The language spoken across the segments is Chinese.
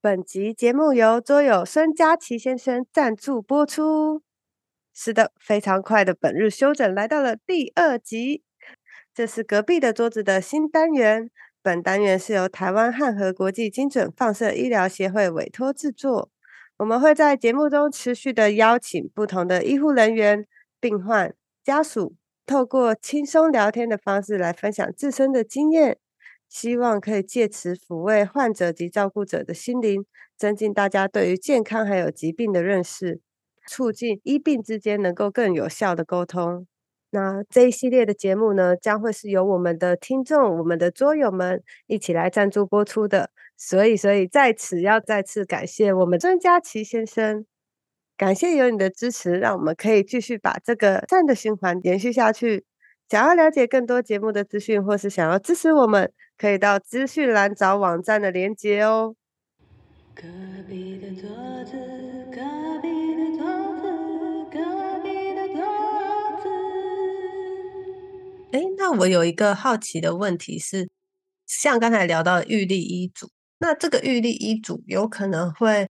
本集节目由桌友孙佳琪先生赞助播出。是的，非常快的本日休整来到了第二集。这是隔壁的桌子的新单元。本单元是由台湾汉和国际精准放射医疗协会委托制作。我们会在节目中持续的邀请不同的医护人员、病患家属，透过轻松聊天的方式来分享自身的经验，希望可以借此抚慰患者及照顾者的心灵，增进大家对于健康还有疾病的认识，促进医病之间能够更有效的沟通。那这一系列的节目呢，将会是由我们的听众、我们的桌友们一起来赞助播出的。所以，所以在此要再次感谢我们曾佳琪先生，感谢有你的支持，让我们可以继续把这个善的循环延续下去。想要了解更多节目的资讯，或是想要支持我们，可以到资讯栏找网站的连接哦。隔壁的桌子，隔壁的桌子，隔壁的桌子。哎，那我有一个好奇的问题是，像刚才聊到的玉立医嘱，那这个玉立医嘱有可能会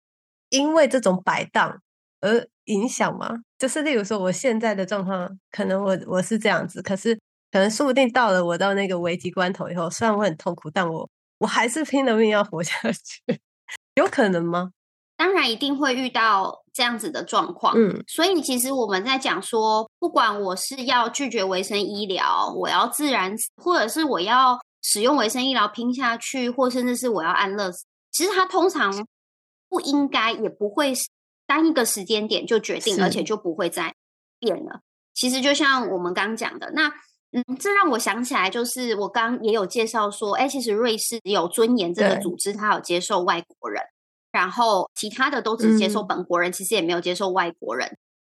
因为这种摆荡而影响吗？就是例如说，我现在的状况，可能我我是这样子，可是可能说不定到了我到那个危急关头以后，虽然我很痛苦，但我我还是拼了命要活下去，有可能吗？当然一定会遇到这样子的状况。嗯，所以其实我们在讲说，不管我是要拒绝维生医疗，我要自然，或者是我要使用维生医疗拼下去，或甚至是我要安乐死，其实它通常不应该，也不会。单一个时间点就决定，而且就不会再变了。其实就像我们刚讲的，那嗯，这让我想起来，就是我刚也有介绍说，哎，其实瑞士有尊严这个组织，它有接受外国人，然后其他的都只接受本国人，其实也没有接受外国人。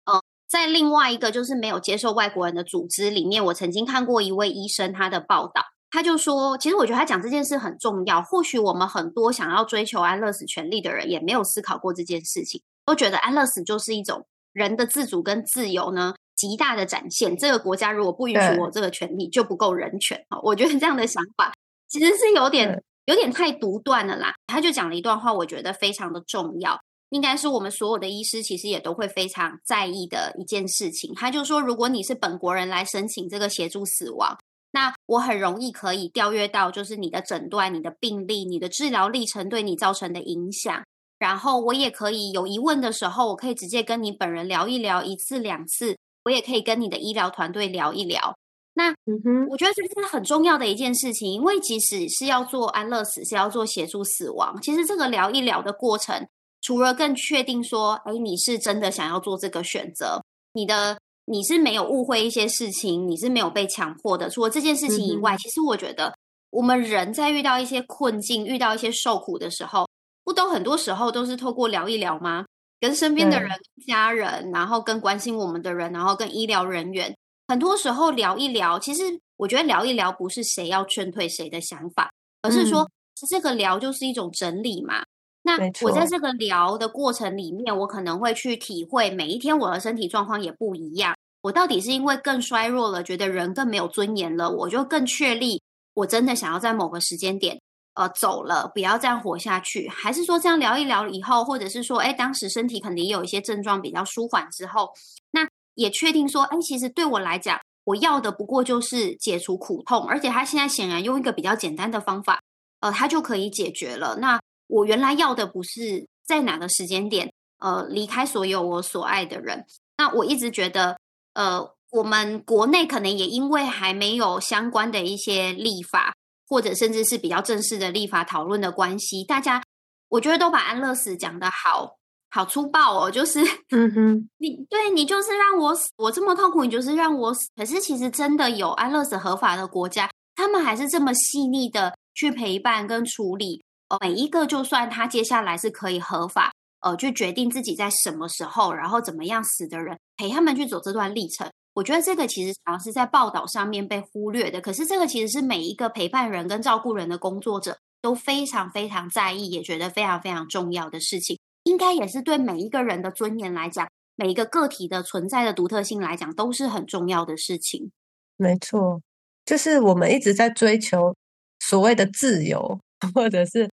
嗯，在另外一个就是没有接受外国人的组织里面，我曾经看过一位医生他的报道，他就说，其实我觉得他讲这件事很重要。或许我们很多想要追求安乐死权利的人，也没有思考过这件事情。都觉得安乐死就是一种人的自主跟自由呢极大的展现。这个国家如果不允许我这个权利，就不够人权啊！我觉得这样的想法其实是有点有点太独断了啦。他就讲了一段话，我觉得非常的重要，应该是我们所有的医师其实也都会非常在意的一件事情。他就说，如果你是本国人来申请这个协助死亡，那我很容易可以调阅到，就是你的诊断、你的病历、你的治疗历程对你造成的影响。然后我也可以有疑问的时候，我可以直接跟你本人聊一聊，一次两次，我也可以跟你的医疗团队聊一聊。那嗯哼，我觉得这是很重要的一件事情，因为即使是要做安乐死，是要做协助死亡，其实这个聊一聊的过程，除了更确定说，哎，你是真的想要做这个选择，你的你是没有误会一些事情，你是没有被强迫的。除了这件事情以外，其实我觉得我们人在遇到一些困境、遇到一些受苦的时候。不都很多时候都是透过聊一聊吗？跟身边的人、家人，然后跟关心我们的人，然后跟医疗人员，很多时候聊一聊。其实我觉得聊一聊不是谁要劝退谁的想法，而是说这个聊就是一种整理嘛。那我在这个聊的过程里面，我可能会去体会每一天我的身体状况也不一样。我到底是因为更衰弱了，觉得人更没有尊严了，我就更确立我真的想要在某个时间点。呃，走了，不要这样活下去，还是说这样聊一聊以后，或者是说，哎，当时身体肯定有一些症状比较舒缓之后，那也确定说，哎，其实对我来讲，我要的不过就是解除苦痛，而且他现在显然用一个比较简单的方法，呃，他就可以解决了。那我原来要的不是在哪个时间点，呃，离开所有我所爱的人。那我一直觉得，呃，我们国内可能也因为还没有相关的一些立法。或者甚至是比较正式的立法讨论的关系，大家我觉得都把安乐死讲的好好粗暴哦，就是嗯哼，你对你就是让我死，我这么痛苦，你就是让我死。可是其实真的有安乐死合法的国家，他们还是这么细腻的去陪伴跟处理，呃，每一个就算他接下来是可以合法，呃，去决定自己在什么时候，然后怎么样死的人，陪他们去走这段历程。我觉得这个其实常常是在报道上面被忽略的，可是这个其实是每一个陪伴人跟照顾人的工作者都非常非常在意，也觉得非常非常重要的事情，应该也是对每一个人的尊严来讲，每一个个体的存在的独特性来讲，都是很重要的事情。没错，就是我们一直在追求所谓的自由，或者是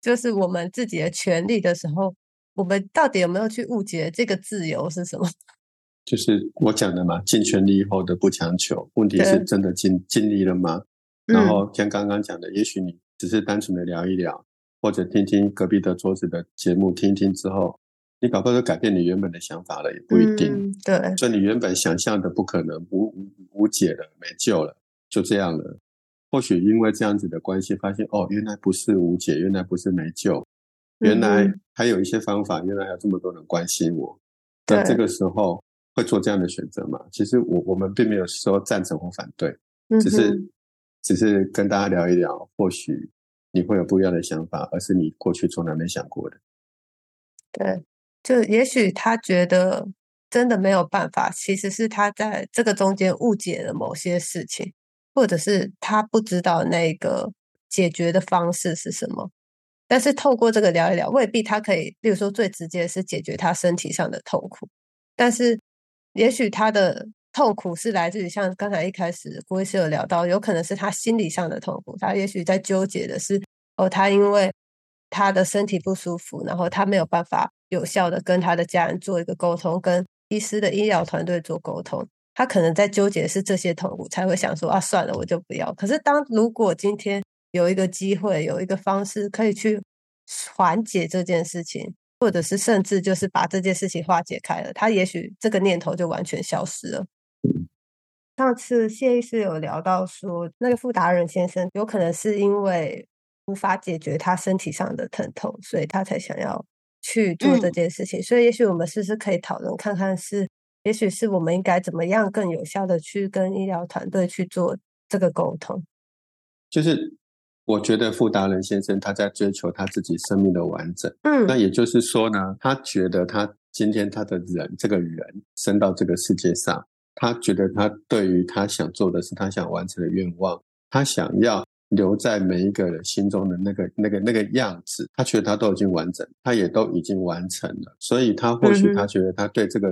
就是我们自己的权利的时候，我们到底有没有去误解这个自由是什么？就是我讲的嘛，尽全力以后的不强求。问题是真的尽尽力了吗？然后像刚刚讲的，也许你只是单纯的聊一聊，或者听听隔壁的桌子的节目，听听之后，你搞不好就改变你原本的想法了，也不一定。对，所以你原本想象的不可能无无无解了，没救了，就这样了。或许因为这样子的关系，发现哦，原来不是无解，原来不是没救，原来还有一些方法，原来还有这么多人关心我。那这个时候。会做这样的选择吗？其实我我们并没有说赞成或反对，只是只是跟大家聊一聊，或许你会有不一样的想法，而是你过去从来没想过的。对，就也许他觉得真的没有办法，其实是他在这个中间误解了某些事情，或者是他不知道那个解决的方式是什么。但是透过这个聊一聊，未必他可以，例如说最直接是解决他身体上的痛苦，但是。也许他的痛苦是来自于像刚才一开始郭医师有聊到，有可能是他心理上的痛苦。他也许在纠结的是，哦，他因为他的身体不舒服，然后他没有办法有效的跟他的家人做一个沟通，跟医师的医疗团队做沟通。他可能在纠结是这些痛苦，才会想说啊，算了，我就不要。可是当如果今天有一个机会，有一个方式可以去缓解这件事情。或者是甚至就是把这件事情化解开了，他也许这个念头就完全消失了。上次谢医师有聊到说，那个傅达人先生有可能是因为无法解决他身体上的疼痛，所以他才想要去做这件事情。所以，也许我们是不是可以讨论看看，是也许是我们应该怎么样更有效的去跟医疗团队去做这个沟通？就是。我觉得傅达人先生他在追求他自己生命的完整，嗯，那也就是说呢，他觉得他今天他的人这个人生到这个世界上，他觉得他对于他想做的是他想完成的愿望，他想要留在每一个人心中的那个那个那个样子，他觉得他都已经完整，他也都已经完成了，所以他或许他觉得他对这个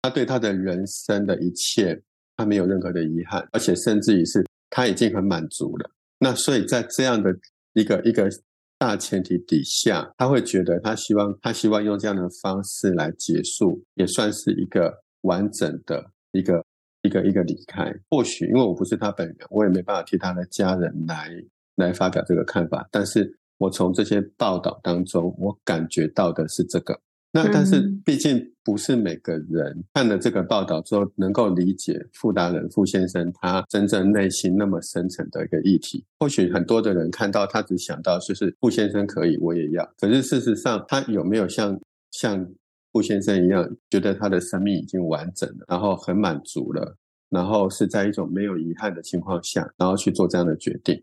他对他的人生的一切，他没有任何的遗憾，而且甚至于是他已经很满足了。那所以在这样的一个一个大前提底下，他会觉得他希望他希望用这样的方式来结束，也算是一个完整的一个一个一个离开。或许因为我不是他本人，我也没办法替他的家人来来发表这个看法。但是我从这些报道当中，我感觉到的是这个。那但是毕竟不是每个人看了这个报道之后能够理解傅达人傅先生他真正内心那么深层的一个议题。或许很多的人看到他只想到就是傅先生可以我也要，可是事实上他有没有像像傅先生一样觉得他的生命已经完整了，然后很满足了，然后是在一种没有遗憾的情况下，然后去做这样的决定，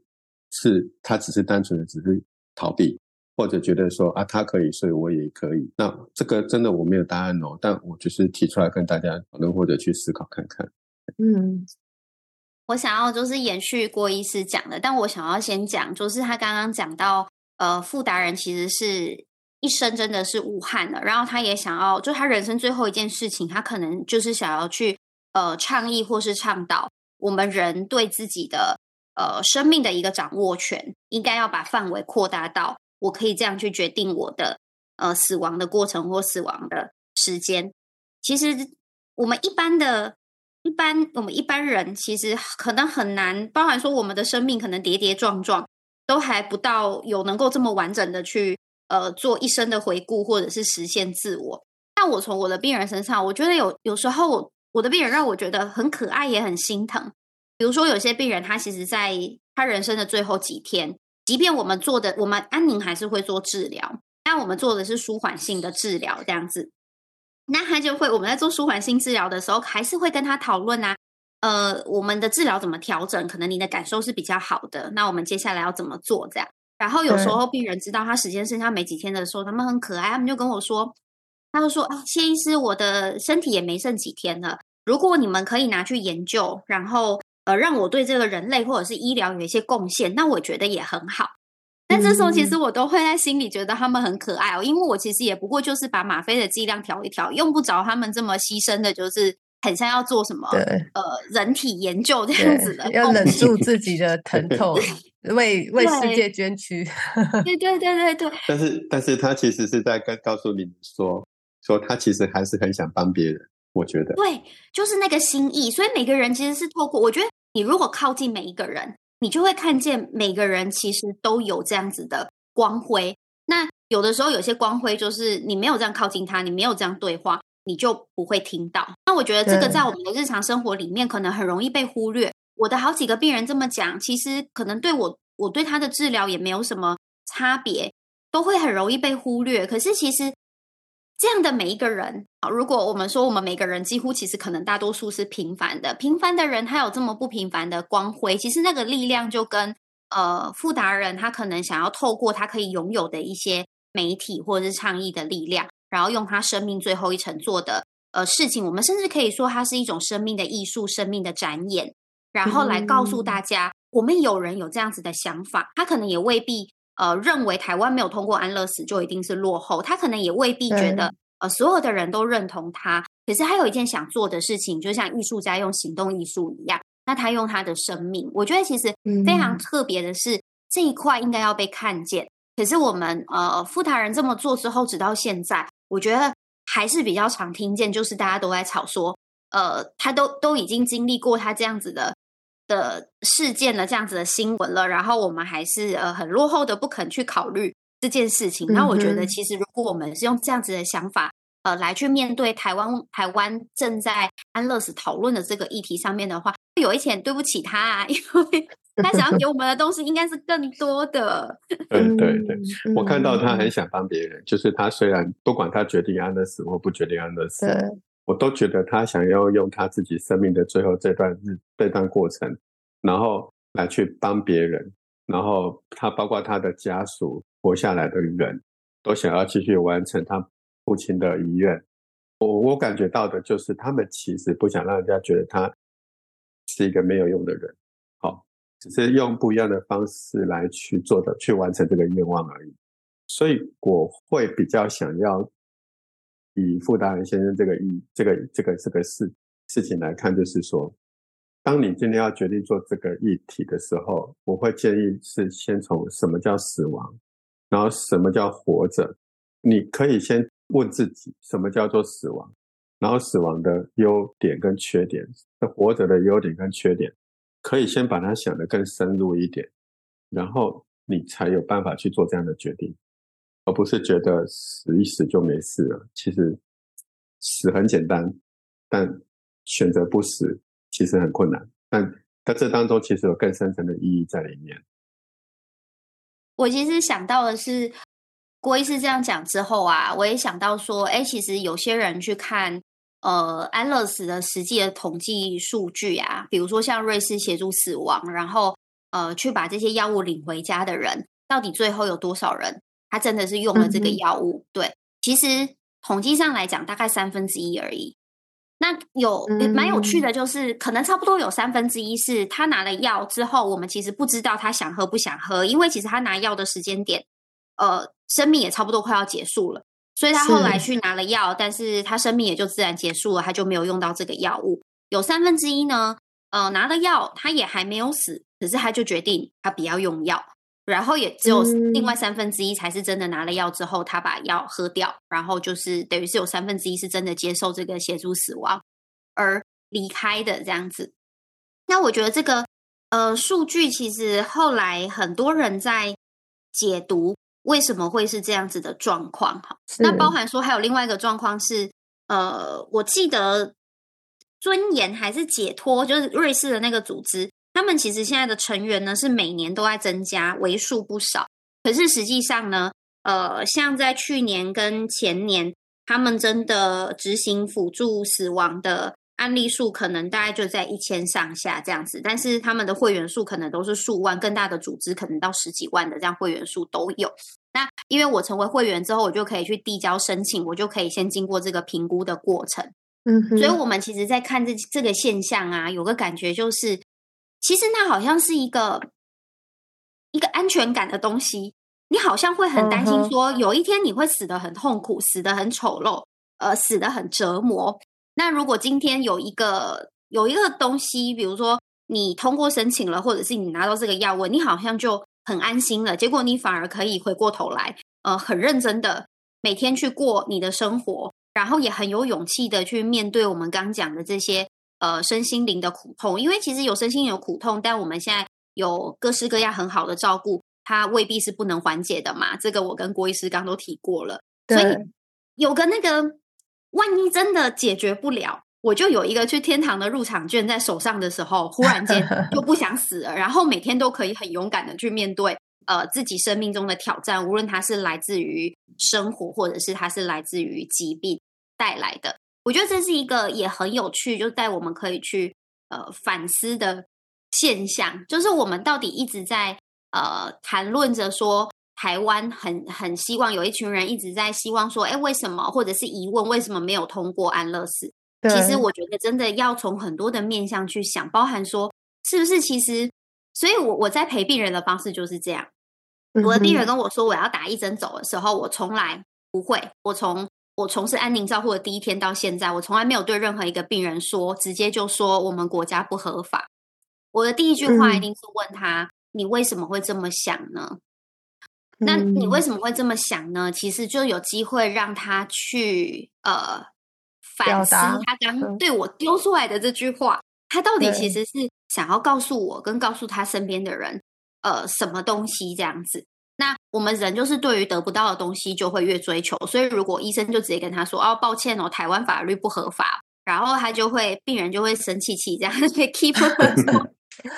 是他只是单纯的只是逃避。或者觉得说啊，他可以，所以我也可以。那这个真的我没有答案哦，但我就是提出来跟大家讨论或者去思考看看。嗯，我想要就是延续郭医师讲的，但我想要先讲，就是他刚刚讲到，呃，傅达人其实是一生真的是武汉的，然后他也想要，就他人生最后一件事情，他可能就是想要去呃倡议或是倡导我们人对自己的呃生命的一个掌握权，应该要把范围扩大到。我可以这样去决定我的呃死亡的过程或死亡的时间。其实我们一般的、一般我们一般人其实可能很难，包含说我们的生命可能跌跌撞撞，都还不到有能够这么完整的去呃做一生的回顾或者是实现自我。但我从我的病人身上，我觉得有有时候我的病人让我觉得很可爱，也很心疼。比如说有些病人，他其实在他人生的最后几天。即便我们做的，我们安宁还是会做治疗，但我们做的是舒缓性的治疗，这样子，那他就会我们在做舒缓性治疗的时候，还是会跟他讨论啊，呃，我们的治疗怎么调整？可能你的感受是比较好的，那我们接下来要怎么做？这样，然后有时候病人知道他时间剩下没几天的时候，他们很可爱，他们就跟我说，他就说啊，谢医师，我的身体也没剩几天了，如果你们可以拿去研究，然后。呃，让我对这个人类或者是医疗有一些贡献，那我觉得也很好。但这时候其实我都会在心里觉得他们很可爱哦，因为我其实也不过就是把吗啡的剂量调一调，用不着他们这么牺牲的，就是很像要做什么呃人体研究这样子的，要忍住自己的疼 痛。为 为世界捐躯。对对对对对。但是但是他其实是在跟告诉你们说，说他其实还是很想帮别人。我觉得对，就是那个心意。所以每个人其实是透过，我觉得你如果靠近每一个人，你就会看见每个人其实都有这样子的光辉。那有的时候有些光辉就是你没有这样靠近他，你没有这样对话，你就不会听到。那我觉得这个在我们的日常生活里面可能很容易被忽略。我的好几个病人这么讲，其实可能对我我对他的治疗也没有什么差别，都会很容易被忽略。可是其实。这样的每一个人啊，如果我们说我们每个人几乎其实可能大多数是平凡的，平凡的人他有这么不平凡的光辉，其实那个力量就跟呃富达人他可能想要透过他可以拥有的一些媒体或者是倡议的力量，然后用他生命最后一程做的呃事情，我们甚至可以说它是一种生命的艺术、生命的展演，然后来告诉大家，我们有人有这样子的想法，他可能也未必。呃，认为台湾没有通过安乐死就一定是落后，他可能也未必觉得呃所有的人都认同他。可是他有一件想做的事情，就像艺术家用行动艺术一样，那他用他的生命，我觉得其实非常特别的是这一块应该要被看见。可是我们呃富达人这么做之后，直到现在，我觉得还是比较常听见，就是大家都在吵说，呃，他都都已经经历过他这样子的。的事件了，这样子的新闻了，然后我们还是呃很落后的，不肯去考虑这件事情。那我觉得，其实如果我们是用这样子的想法，呃，来去面对台湾台湾正在安乐死讨论的这个议题上面的话，有一点对不起他，啊，因为他想要给我们的东西应该是更多的。对对对，我看到他很想帮别人，就是他虽然不管他决定安乐死或不决定安乐死。我都觉得他想要用他自己生命的最后这段日这段过程，然后来去帮别人，然后他包括他的家属活下来的人，都想要继续完成他父亲的遗愿。我我感觉到的就是他们其实不想让人家觉得他是一个没有用的人，好，只是用不一样的方式来去做的去完成这个愿望而已。所以我会比较想要。以傅达人先生这个意这个这个这个事事情来看，就是说，当你今天要决定做这个议题的时候，我会建议是先从什么叫死亡，然后什么叫活着，你可以先问自己什么叫做死亡，然后死亡的优点跟缺点，活着的优点跟缺点，可以先把它想得更深入一点，然后你才有办法去做这样的决定。而不是觉得死一死就没事了。其实死很简单，但选择不死其实很困难。但在这当中，其实有更深层的意义在里面。我其实想到的是，郭医师这样讲之后啊，我也想到说，哎，其实有些人去看呃安乐死的实际的统计数据啊，比如说像瑞士协助死亡，然后呃去把这些药物领回家的人，到底最后有多少人？他真的是用了这个药物，对，其实统计上来讲，大概三分之一而已。那有蛮有趣的，就是可能差不多有三分之一是他拿了药之后，我们其实不知道他想喝不想喝，因为其实他拿药的时间点，呃，生命也差不多快要结束了，所以他后来去拿了药，但是他生命也就自然结束了，他就没有用到这个药物。有三分之一呢，呃，拿了药，他也还没有死，可是他就决定他不要用药。然后也只有另外三分之一才是真的拿了药之后，他把药喝掉，然后就是等于是有三分之一是真的接受这个协助死亡而离开的这样子。那我觉得这个呃数据其实后来很多人在解读为什么会是这样子的状况哈。那包含说还有另外一个状况是呃，我记得尊严还是解脱，就是瑞士的那个组织。他们其实现在的成员呢是每年都在增加，为数不少。可是实际上呢，呃，像在去年跟前年，他们真的执行辅助死亡的案例数，可能大概就在一千上下这样子。但是他们的会员数可能都是数万，更大的组织可能到十几万的这样会员数都有。那因为我成为会员之后，我就可以去递交申请，我就可以先经过这个评估的过程。嗯，所以我们其实，在看这这个现象啊，有个感觉就是。其实那好像是一个一个安全感的东西，你好像会很担心说，有一天你会死的很痛苦，死的很丑陋，呃，死的很折磨。那如果今天有一个有一个东西，比如说你通过申请了，或者是你拿到这个药物，你好像就很安心了。结果你反而可以回过头来，呃，很认真的每天去过你的生活，然后也很有勇气的去面对我们刚讲的这些呃身心灵的苦痛。因为其实有身心灵的苦痛，但我们现在有各式各样很好的照顾，它未必是不能缓解的嘛。这个我跟郭医师刚都提过了，所以有个那个。万一真的解决不了，我就有一个去天堂的入场券在手上的时候，忽然间 就不想死了，然后每天都可以很勇敢的去面对呃自己生命中的挑战，无论它是来自于生活，或者是它是来自于疾病带来的。我觉得这是一个也很有趣，就带我们可以去呃反思的现象，就是我们到底一直在呃谈论着说。台湾很很希望有一群人一直在希望说，哎，为什么或者是疑问为什么没有通过安乐死？其实我觉得真的要从很多的面向去想，包含说是不是其实，所以我我在陪病人的方式就是这样。我的病人跟我说我要打一针走的时候，我从来不会。我从我从事安宁照护的第一天到现在，我从来没有对任何一个病人说直接就说我们国家不合法。我的第一句话一定是问他：你为什么会这么想呢？那你为什么会这么想呢？其实就有机会让他去呃反思他刚对我丢出来的这句话，他到底其实是想要告诉我跟告诉他身边的人呃什么东西这样子。那我们人就是对于得不到的东西就会越追求，所以如果医生就直接跟他说哦抱歉哦台湾法律不合法，然后他就会病人就会生气气这样被 keep。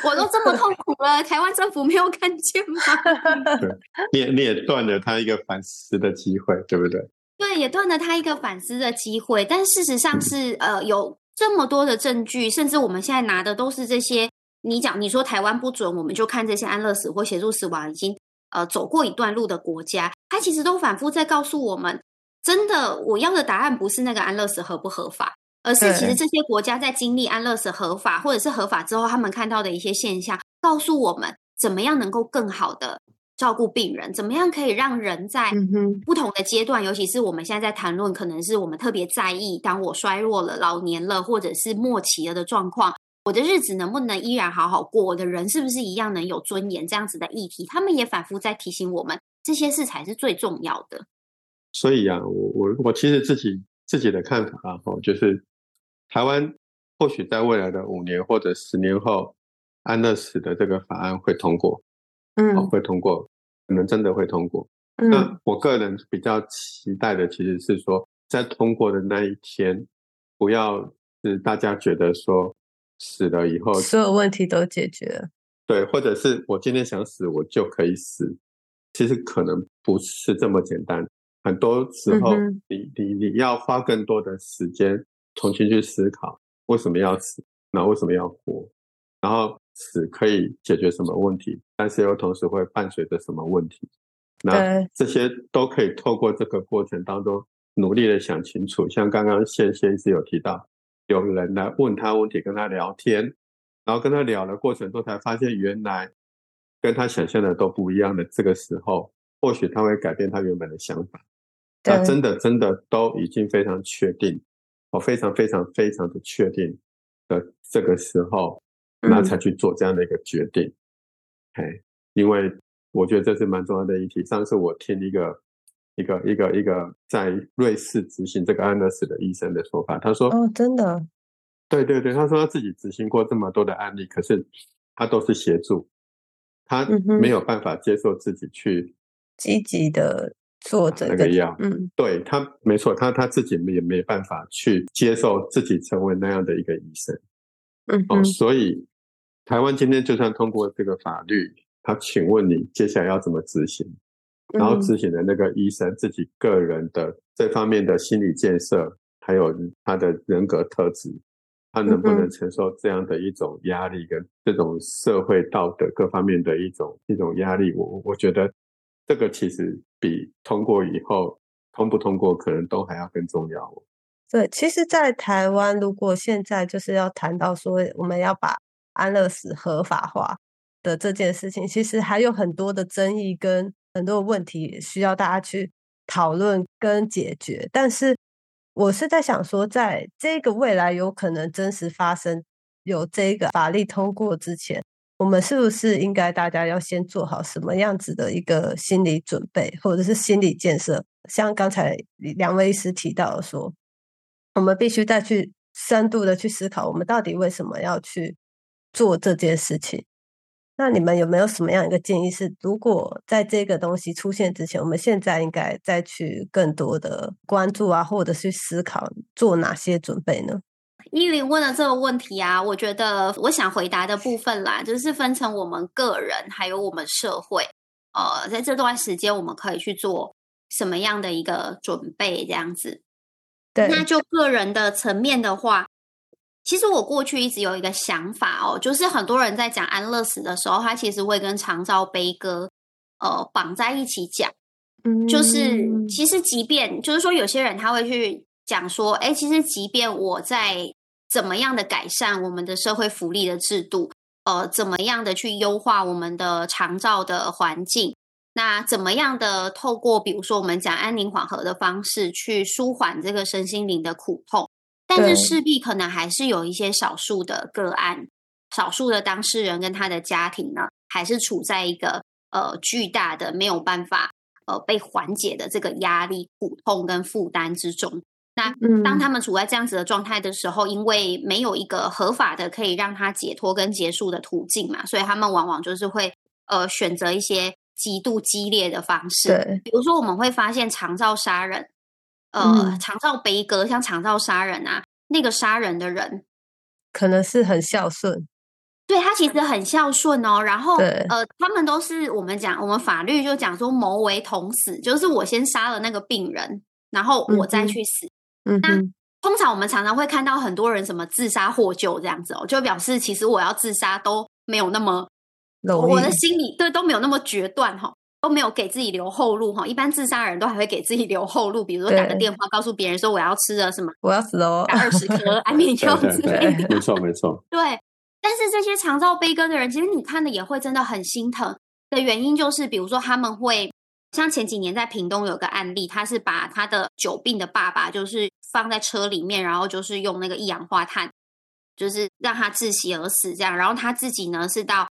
我都这么痛苦了，台湾政府没有看见吗？对，你也你也断了他一个反思的机会，对不对？对，也断了他一个反思的机会。但事实上是，呃，有这么多的证据，甚至我们现在拿的都是这些。你讲，你说台湾不准，我们就看这些安乐死或协助死亡已经呃走过一段路的国家，它其实都反复在告诉我们，真的，我要的答案不是那个安乐死合不合法。而是，其实这些国家在经历安乐死合法或者是合法之后，他们看到的一些现象，告诉我们怎么样能够更好的照顾病人，怎么样可以让人在不同的阶段，尤其是我们现在在谈论，可能是我们特别在意，当我衰弱了、老年了，或者是末期了的状况，我的日子能不能依然好好过？我的人是不是一样能有尊严？这样子的议题，他们也反复在提醒我们，这些事才是最重要的。所以啊，我我我其实自己自己的看法啊，哦，就是。台湾或许在未来的五年或者十年后，安乐死的这个法案会通过，嗯，会通过，可能真的会通过。那我个人比较期待的，其实是说，在通过的那一天，不要是大家觉得说死了以后，所有问题都解决了，对，或者是我今天想死，我就可以死，其实可能不是这么简单。很多时候，你你你要花更多的时间。重新去思考为什么要死，那为什么要活？然后死可以解决什么问题？但是又同时会伴随着什么问题？那这些都可以透过这个过程当中努力的想清楚。像刚刚谢先生有提到，有人来问他问题，跟他聊天，然后跟他聊的过程中才发现原来跟他想象的都不一样的。这个时候，或许他会改变他原本的想法。那真的真的都已经非常确定。我非常非常非常的确定的这个时候，那才去做这样的一个决定。嘿，因为我觉得这是蛮重要的议题。上次我听一个一个一个一个在瑞士执行这个安乐死的医生的说法，他说：“哦，真的，对对对，他说他自己执行过这么多的案例，可是他都是协助，他没有办法接受自己去积极的。”做这个药，嗯，对他没错，他他自己也没办法去接受自己成为那样的一个医生，嗯，哦，所以台湾今天就算通过这个法律，他请问你接下来要怎么执行？然后执行的那个医生自己个人的这方面的心理建设，还有他的人格特质，他能不能承受这样的一种压力跟这种社会道德各方面的一种一种压力？我我觉得。这个其实比通过以后通不通过，可能都还要更重要。对，其实，在台湾，如果现在就是要谈到说我们要把安乐死合法化的这件事情，其实还有很多的争议跟很多问题需要大家去讨论跟解决。但是，我是在想说，在这个未来有可能真实发生有这个法律通过之前，我们是不是应该大家要先做好什么样子的一个心理准备，或者是心理建设？像刚才两位医师提到的说，我们必须再去深度的去思考，我们到底为什么要去做这件事情。那你们有没有什么样一个建议？是如果在这个东西出现之前，我们现在应该再去更多的关注啊，或者去思考做哪些准备呢？依林问的这个问题啊，我觉得我想回答的部分啦，就是分成我们个人还有我们社会，呃，在这段时间我们可以去做什么样的一个准备？这样子，对，那就个人的层面的话。其实我过去一直有一个想法哦，就是很多人在讲安乐死的时候，他其实会跟长照悲歌呃绑在一起讲。嗯，就是其实即便就是说有些人他会去讲说，哎，其实即便我在怎么样的改善我们的社会福利的制度，呃，怎么样的去优化我们的长照的环境，那怎么样的透过比如说我们讲安宁缓和的方式去舒缓这个身心灵的苦痛。但是势必可能还是有一些少数的个案，少数的当事人跟他的家庭呢，还是处在一个呃巨大的没有办法呃被缓解的这个压力、苦痛跟负担之中。那当他们处在这样子的状态的时候，因为没有一个合法的可以让他解脱跟结束的途径嘛，所以他们往往就是会呃选择一些极度激烈的方式。比如说我们会发现长照杀人。呃，长照悲歌，像长照杀人啊，那个杀人的人可能是很孝顺，对他其实很孝顺哦。然后，呃，他们都是我们讲，我们法律就讲说谋为同死，就是我先杀了那个病人，然后我再去死。嗯，那通常我们常常会看到很多人什么自杀获救这样子哦，就表示其实我要自杀都没有那么，我的心里对都没有那么决断哈。都没有给自己留后路哈，一般自杀人都还会给自己留后路，比如说打个电话告诉别人说我要吃了什么，我要死哦，打二十颗安眠药之类的。没错没错。对，但是这些长照悲歌的人，其实你看的也会真的很心疼的原因，就是比如说他们会像前几年在屏东有个案例，他是把他的久病的爸爸就是放在车里面，然后就是用那个一氧化碳，就是让他窒息而死这样，然后他自己呢是到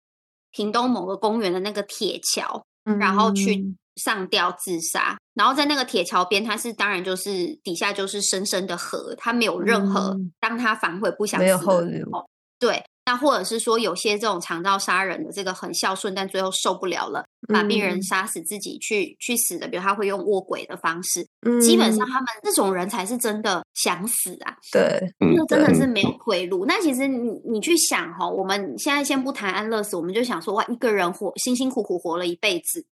屏东某个公园的那个铁桥。然后去上吊自杀，然后在那个铁桥边，他是当然就是底下就是深深的河，他没有任何当他反悔不想死的时候，对，那或者是说有些这种肠道杀人的这个很孝顺，但最后受不了了，把病人杀死自己去去死的，比如他会用卧轨的方式，嗯基本上他们这种人才是真的想死啊，对，那真的是没有退路。那其实你你去想哈，我们现在先不谈安乐死，我们就想说哇，一个人活辛辛苦苦活了一辈子。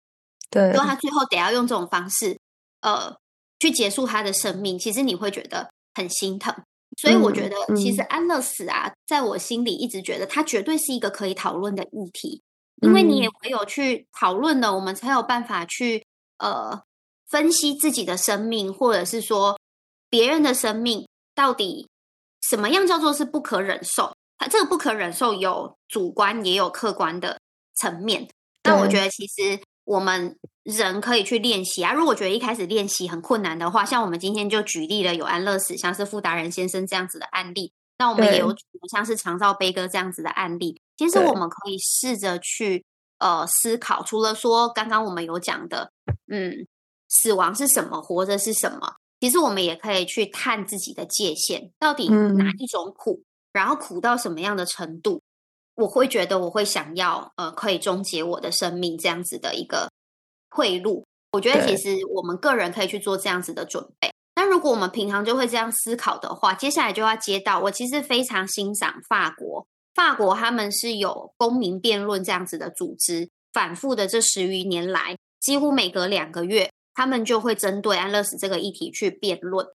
对，如果他最后得要用这种方式，呃，去结束他的生命，其实你会觉得很心疼。所以我觉得，其实安乐死啊，在我心里一直觉得，它绝对是一个可以讨论的议题，因为你也唯有去讨论了，我们才有办法去呃分析自己的生命，或者是说别人的生命到底什么样叫做是不可忍受。它这个不可忍受有主观也有客观的层面，那我觉得其实。我们人可以去练习啊。如果觉得一开始练习很困难的话，像我们今天就举例了有安乐死，像是傅达人先生这样子的案例。那我们也有像是长照悲歌这样子的案例。其实我们可以试着去呃思考，除了说刚刚我们有讲的，嗯，死亡是什么，活着是什么。其实我们也可以去探自己的界限，到底哪一种苦，然后苦到什么样的程度。我会觉得我会想要呃，可以终结我的生命这样子的一个退路。我觉得其实我们个人可以去做这样子的准备。那如果我们平常就会这样思考的话，接下来就要接到我其实非常欣赏法国，法国他们是有公民辩论这样子的组织，反复的这十余年来，几乎每隔两个月，他们就会针对安乐死这个议题去辩论。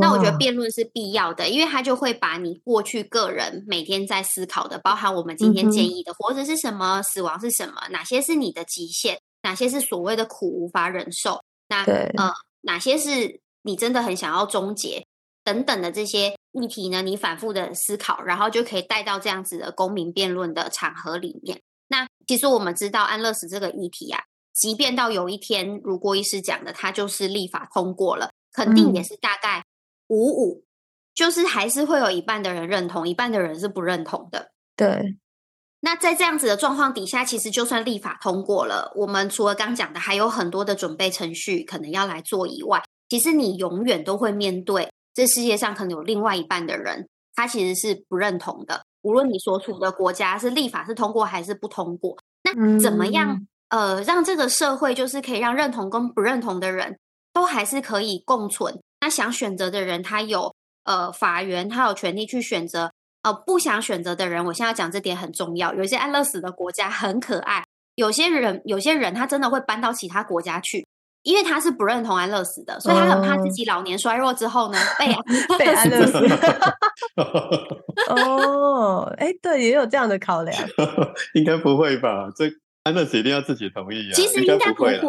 那我觉得辩论是必要的，因为他就会把你过去个人每天在思考的，包含我们今天建议的活着是什么，死亡是什么，哪些是你的极限，哪些是所谓的苦无法忍受，那呃哪些是你真的很想要终结等等的这些议题呢？你反复的思考，然后就可以带到这样子的公民辩论的场合里面。那其实我们知道安乐死这个议题啊，即便到有一天如郭医师讲的，它就是立法通过了，肯定也是大概。五五就是还是会有一半的人认同，一半的人是不认同的。对。那在这样子的状况底下，其实就算立法通过了，我们除了刚讲的，还有很多的准备程序可能要来做以外，其实你永远都会面对这世界上可能有另外一半的人，他其实是不认同的。无论你所处的国家是立法是通过还是不通过，那怎么样？呃，让这个社会就是可以让认同跟不认同的人都还是可以共存。那想选择的人，他有呃法源，他有权利去选择。呃，不想选择的人，我现在讲这点很重要。有些安乐死的国家很可爱，有些人有些人他真的会搬到其他国家去，因为他是不认同安乐死的，所以他很怕自己老年衰弱之后呢被被安 乐死。哦，哎，对，也有这样的考量。应该不会吧？这安乐死一定要自己同意啊？其实应该不会，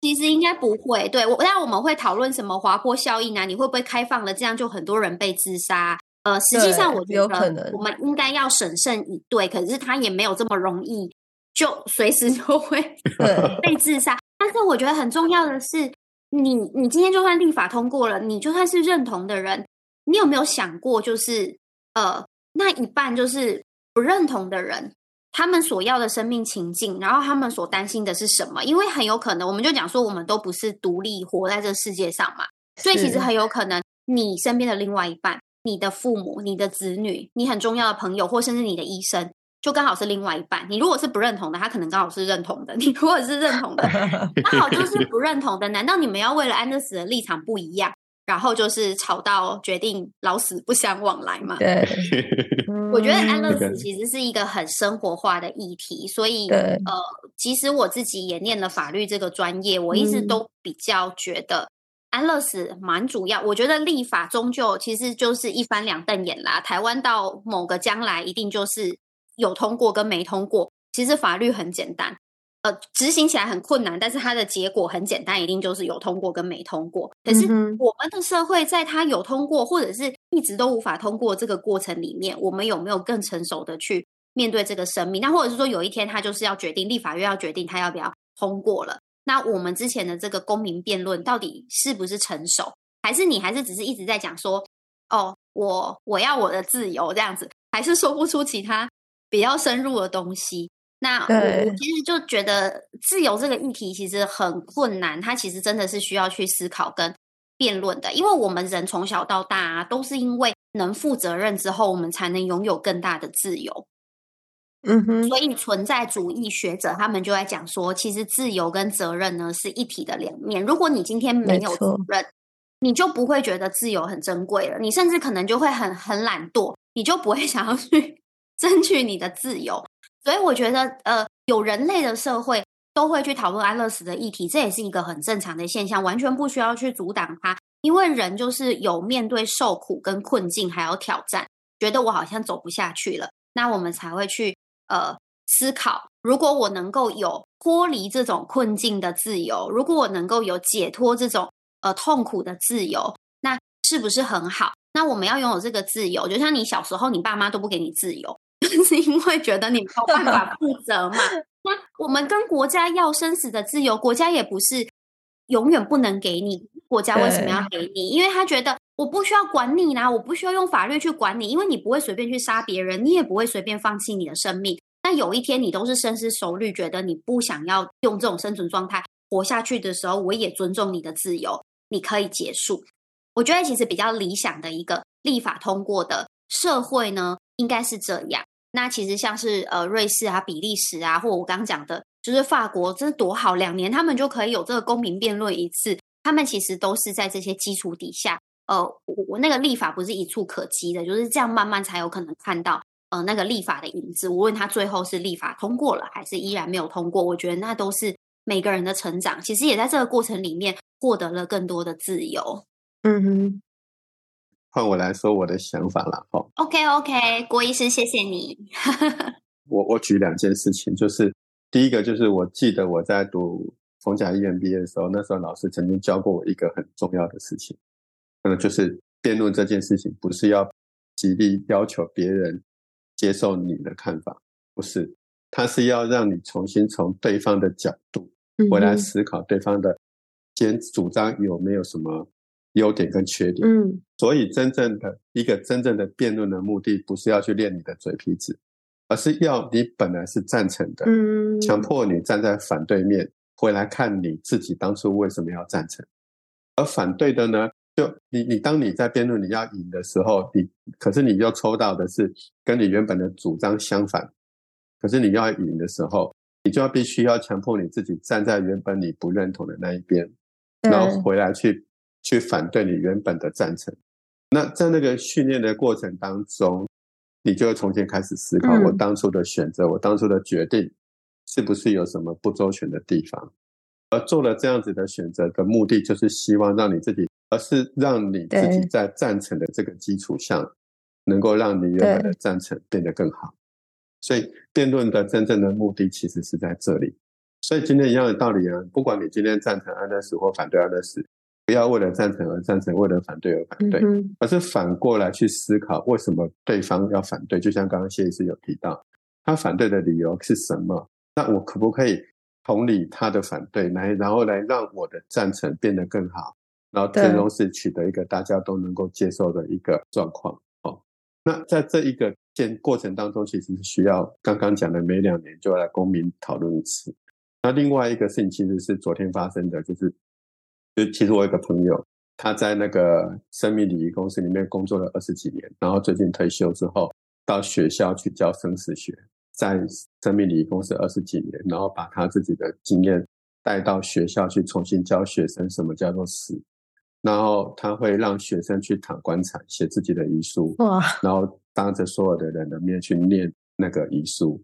其实应该不会。对，我那我们会讨论什么滑坡效应啊？你会不会开放了？这样就很多人被自杀。呃，实际上我觉得我们应该要审慎以对，可是他也没有这么容易，就随时就会被自杀。但是我觉得很重要的是，你你今天就算立法通过了，你就算是认同的人，你有没有想过，就是呃，那一半就是不认同的人，他们所要的生命情境，然后他们所担心的是什么？因为很有可能，我们就讲说，我们都不是独立活在这世界上嘛，所以其实很有可能，你身边的另外一半。你的父母、你的子女、你很重要的朋友，或甚至你的医生，就刚好是另外一半。你如果是不认同的，他可能刚好是认同的；你如果是认同的，刚好就是不认同的。难道你们要为了安乐死的立场不一样，然后就是吵到决定老死不相往来嘛？对，我觉得安乐死其实是一个很生活化的议题，所以呃，其实我自己也念了法律这个专业，我一直都比较觉得。安乐死蛮主要，我觉得立法终究其实就是一翻两瞪眼啦。台湾到某个将来一定就是有通过跟没通过，其实法律很简单，呃，执行起来很困难，但是它的结果很简单，一定就是有通过跟没通过。可是我们的社会在它有通过或者是一直都无法通过这个过程里面，我们有没有更成熟的去面对这个生命？那或者是说有一天他就是要决定，立法院要决定他要不要通过了？那我们之前的这个公民辩论到底是不是成熟？还是你还是只是一直在讲说，哦，我我要我的自由这样子，还是说不出其他比较深入的东西？那我其实就觉得自由这个议题其实很困难，它其实真的是需要去思考跟辩论的，因为我们人从小到大啊都是因为能负责任之后，我们才能拥有更大的自由。嗯哼，所以存在主义学者他们就在讲说，其实自由跟责任呢是一体的两面。如果你今天没有责任，你就不会觉得自由很珍贵了，你甚至可能就会很很懒惰，你就不会想要去 争取你的自由。所以我觉得，呃，有人类的社会都会去讨论安乐死的议题，这也是一个很正常的现象，完全不需要去阻挡它，因为人就是有面对受苦跟困境还有挑战，觉得我好像走不下去了，那我们才会去。呃，思考，如果我能够有脱离这种困境的自由，如果我能够有解脱这种呃痛苦的自由，那是不是很好？那我们要拥有这个自由，就像你小时候，你爸妈都不给你自由，是因为觉得你没有办法负责嘛？那我们跟国家要生死的自由，国家也不是永远不能给你。国家为什么要给你？因为他觉得。我不需要管你啦，我不需要用法律去管你，因为你不会随便去杀别人，你也不会随便放弃你的生命。但有一天你都是深思熟虑，觉得你不想要用这种生存状态活下去的时候，我也尊重你的自由，你可以结束。我觉得其实比较理想的一个立法通过的社会呢，应该是这样。那其实像是呃瑞士啊、比利时啊，或我刚刚讲的，就是法国，真的多好，两年他们就可以有这个公民辩论一次。他们其实都是在这些基础底下。呃，我我那个立法不是一触可及的，就是这样慢慢才有可能看到呃那个立法的影子。无论他最后是立法通过了，还是依然没有通过，我觉得那都是每个人的成长。其实也在这个过程里面获得了更多的自由。嗯哼，换我来说我的想法了哈。OK OK，郭医师，谢谢你。我我举两件事情，就是第一个就是我记得我在读逢甲医院毕业的时候，那时候老师曾经教过我一个很重要的事情。可能就是辩论这件事情，不是要极力要求别人接受你的看法，不是，他是要让你重新从对方的角度回来思考对方的兼主张有没有什么优点跟缺点。嗯，所以真正的一个真正的辩论的目的，不是要去练你的嘴皮子，而是要你本来是赞成的，嗯，强迫你站在反对面，回来看你自己当初为什么要赞成，而反对的呢？就你你当你在辩论你要赢的时候，你可是你又抽到的是跟你原本的主张相反，可是你要赢的时候，你就要必须要强迫你自己站在原本你不认同的那一边，然后回来去去反对你原本的赞成。那在那个训练的过程当中，你就会重新开始思考我当初的选择，我当初的决定是不是有什么不周全的地方，而做了这样子的选择的目的，就是希望让你自己。而是让你自己在赞成的这个基础上，能够让你原本的赞成变得更好。所以辩论的真正的目的其实是在这里。所以今天一样的道理啊，不管你今天赞成安乐死或反对安乐死，不要为了赞成而赞成，为了反对而反对，而是反过来去思考为什么对方要反对。就像刚刚谢医师有提到，他反对的理由是什么？那我可不可以同理他的反对，来然后来让我的赞成变得更好？然后最终是取得一个大家都能够接受的一个状况哦。那在这一个建过程当中，其实是需要刚刚讲的每两年就要来公民讨论一次。那另外一个事情其实是昨天发生的，就是就其实我有一个朋友，他在那个生命礼仪公司里面工作了二十几年，然后最近退休之后到学校去教生死学，在生命礼仪公司二十几年，然后把他自己的经验带到学校去重新教学生什么叫做死。然后他会让学生去躺棺材，写自己的遗书，哇！然后当着所有的人的面去念那个遗书，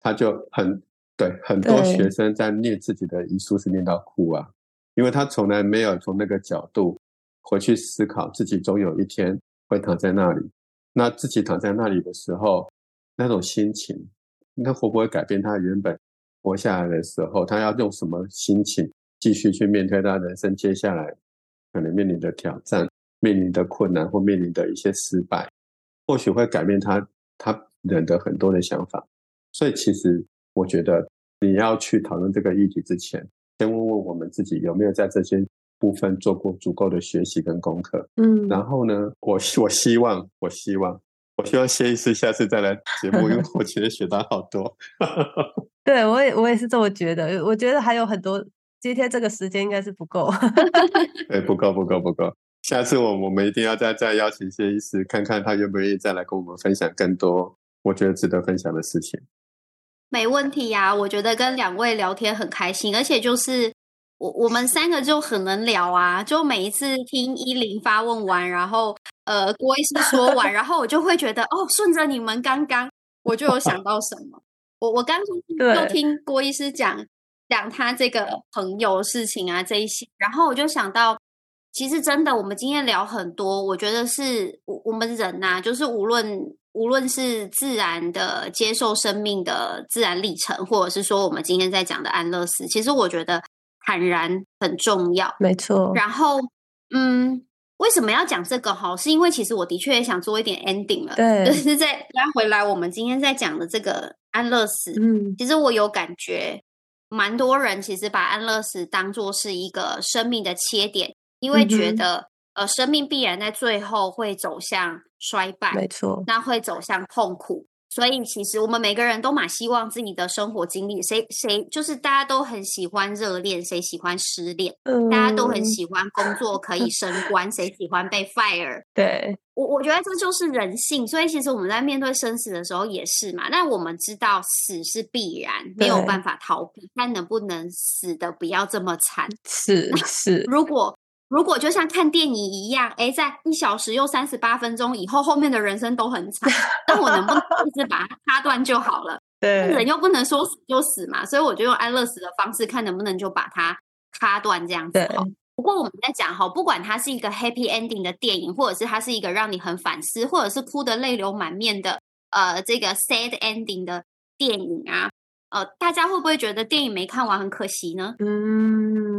他就很对很多学生在念自己的遗书是念到哭啊，因为他从来没有从那个角度回去思考自己总有一天会躺在那里，那自己躺在那里的时候那种心情，那会不会改变他原本活下来的时候，他要用什么心情继续去面对他人生接下来？可能面临的挑战、面临的困难或面临的一些失败，或许会改变他他人的很多的想法。所以，其实我觉得你要去讨论这个议题之前，先问问我们自己有没有在这些部分做过足够的学习跟功课。嗯，然后呢，我我希望，我希望，我希望谢医师下次再来节目，因为我觉得学到好多。对我也我也是这么觉得，我觉得还有很多。今天这个时间应该是不够，对，不够，不够，不够。下次我我们一定要再再邀请谢医师，看看他愿不愿意再来跟我们分享更多我觉得值得分享的事情。没问题呀，我觉得跟两位聊天很开心，而且就是我我们三个就很能聊啊，就每一次听依林发问完，然后呃郭医师说完，然后我就会觉得哦，顺着你们刚刚，我就有想到什么。我我刚刚 又听郭医师讲。讲他这个朋友事情啊，这一些，然后我就想到，其实真的，我们今天聊很多，我觉得是我我们人呐，就是无论无论是自然的接受生命的自然历程，或者是说我们今天在讲的安乐死，其实我觉得坦然很重要，没错。然后，嗯，为什么要讲这个？哈，是因为其实我的确也想做一点 ending 了，对，就是在拉回来我们今天在讲的这个安乐死，嗯，其实我有感觉。蛮多人其实把安乐死当做是一个生命的切点，因为觉得呃生命必然在最后会走向衰败，没错，那会走向痛苦。所以其实我们每个人都蛮希望自己的生活经历，谁谁就是大家都很喜欢热恋，谁喜欢失恋，大家都很喜欢工作可以升官，谁喜欢被 fire？对。我我觉得这就是人性，所以其实我们在面对生死的时候也是嘛。但我们知道死是必然，没有办法逃避。但能不能死的不要这么惨？是是。如果如果就像看电影一样，哎，在一小时又三十八分钟以后，后面的人生都很惨，但我能不能一直把它掐断就好了？对，人又不能说死就死嘛，所以我就用安乐死的方式，看能不能就把它掐断这样子。不过我们在讲哈，不管它是一个 happy ending 的电影，或者是它是一个让你很反思，或者是哭得泪流满面的呃这个 sad ending 的电影啊，呃，大家会不会觉得电影没看完很可惜呢？嗯，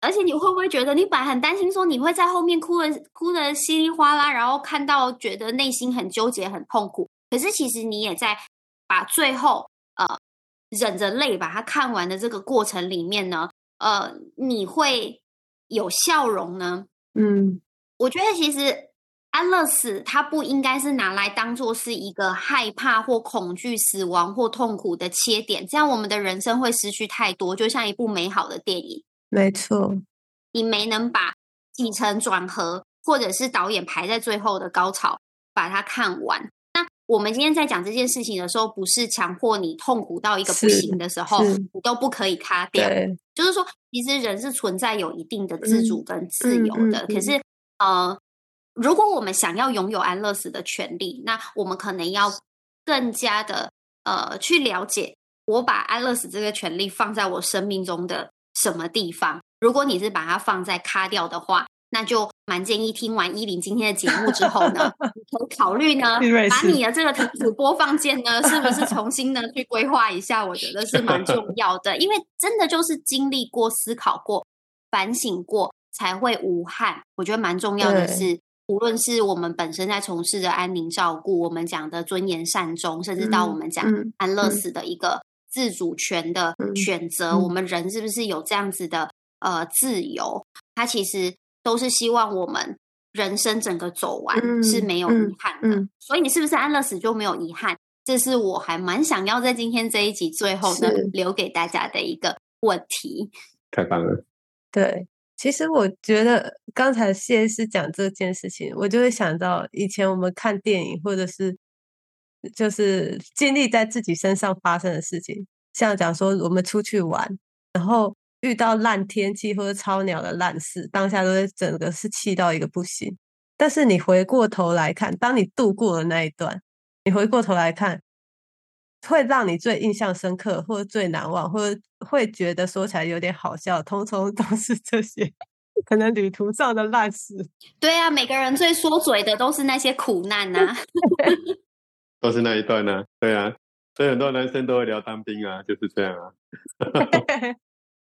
而且你会不会觉得你本来很担心说你会在后面哭的哭的稀里哗啦，然后看到觉得内心很纠结很痛苦，可是其实你也在把最后呃忍着泪把它看完的这个过程里面呢，呃，你会。有笑容呢，嗯，我觉得其实安乐死它不应该是拿来当做是一个害怕或恐惧死亡或痛苦的切点，这样我们的人生会失去太多，就像一部美好的电影。没错，你没能把起承转合，或者是导演排在最后的高潮把它看完。那我们今天在讲这件事情的时候，不是强迫你痛苦到一个不行的时候，你都不可以卡掉。就是说，其实人是存在有一定的自主跟自由的。可是，呃，如果我们想要拥有安乐死的权利，那我们可能要更加的呃去了解，我把安乐死这个权利放在我生命中的。什么地方？如果你是把它放在卡掉的话，那就蛮建议听完依林今天的节目之后呢，你可以考虑呢，把你的这个停止播放键呢，是不是重新呢去规划一下？我觉得是蛮重要的，因为真的就是经历过、思考过、反省过，才会无憾。我觉得蛮重要的是，无论是我们本身在从事的安宁照顾，我们讲的尊严善终，甚至到我们讲安乐死的一个。自主权的选择，我们人是不是有这样子的呃自由？他其实都是希望我们人生整个走完是没有遗憾的。所以你是不是安乐死就没有遗憾？这是我还蛮想要在今天这一集最后呢留给大家的一个问题。太棒了！对，其实我觉得刚才谢师讲这件事情，我就会想到以前我们看电影或者是。就是经历在自己身上发生的事情，像讲说我们出去玩，然后遇到烂天气或者超鸟的烂事，当下都会整个是气到一个不行。但是你回过头来看，当你度过了那一段，你回过头来看，会让你最印象深刻，或者最难忘，或者会觉得说起来有点好笑，通通都是这些可能旅途上的烂事。对啊，每个人最说嘴的都是那些苦难呐。都是那一段呢，对啊，所以很多男生都会聊当兵啊，就是这样啊。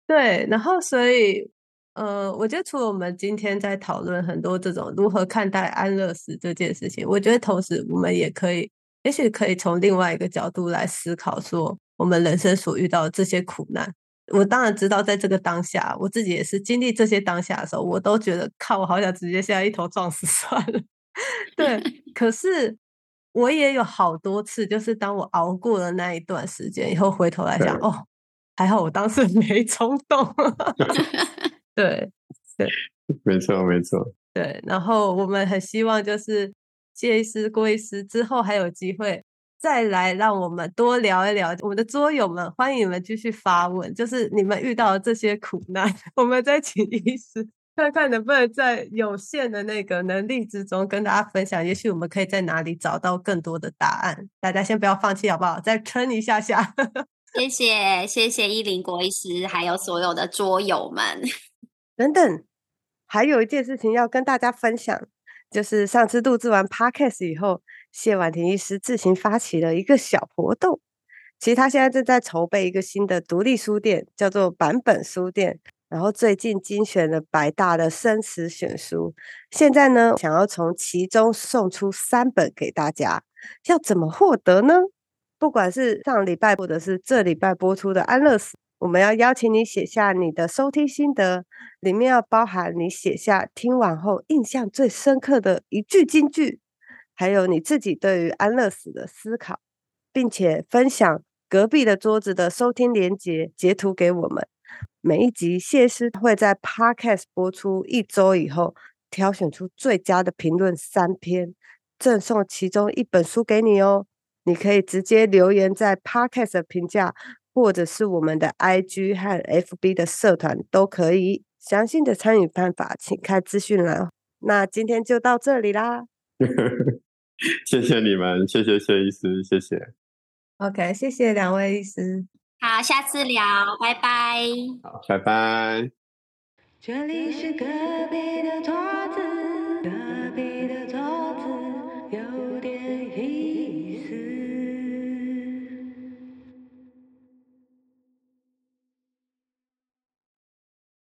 对，然后所以，呃，我觉得除了我们今天在讨论很多这种如何看待安乐死这件事情，我觉得同时我们也可以，也许可以从另外一个角度来思考，说我们人生所遇到的这些苦难。我当然知道，在这个当下，我自己也是经历这些当下的时候，我都觉得靠，我好想直接现在一头撞死算了。对，可是。我也有好多次，就是当我熬过了那一段时间以后，回头来想，哦，还好我当时 没冲动。对 对，没错没错。对，然后我们很希望就是谢医师、郭医师之后还有机会再来，让我们多聊一聊。我们的桌友们，欢迎你们继续发问，就是你们遇到这些苦难，我们再请医师。看看能不能在有限的那个能力之中跟大家分享，也许我们可以在哪里找到更多的答案。大家先不要放弃，好不好？再撑一下下。谢谢，谢谢依林国医师，还有所有的桌友们。等等，还有一件事情要跟大家分享，就是上次录制完 podcast 以后，谢婉婷医师自行发起了一个小活动。其实他现在正在筹备一个新的独立书店，叫做版本书店。然后最近精选了百大的生词选书，现在呢想要从其中送出三本给大家，要怎么获得呢？不管是上礼拜或者是这礼拜播出的安乐死，我们要邀请你写下你的收听心得，里面要包含你写下听完后印象最深刻的一句金句，还有你自己对于安乐死的思考，并且分享隔壁的桌子的收听连接截图给我们。每一集谢师会在 Podcast 播出一周以后，挑选出最佳的评论三篇，赠送其中一本书给你哦。你可以直接留言在 Podcast 的评价，或者是我们的 IG 和 FB 的社团都可以。详细的参与办法，请看资讯栏。那今天就到这里啦，谢谢你们，谢谢谢医师，谢谢。OK，谢谢两位医师。好，下次聊，拜拜。好，拜拜。这里是隔壁的桌子。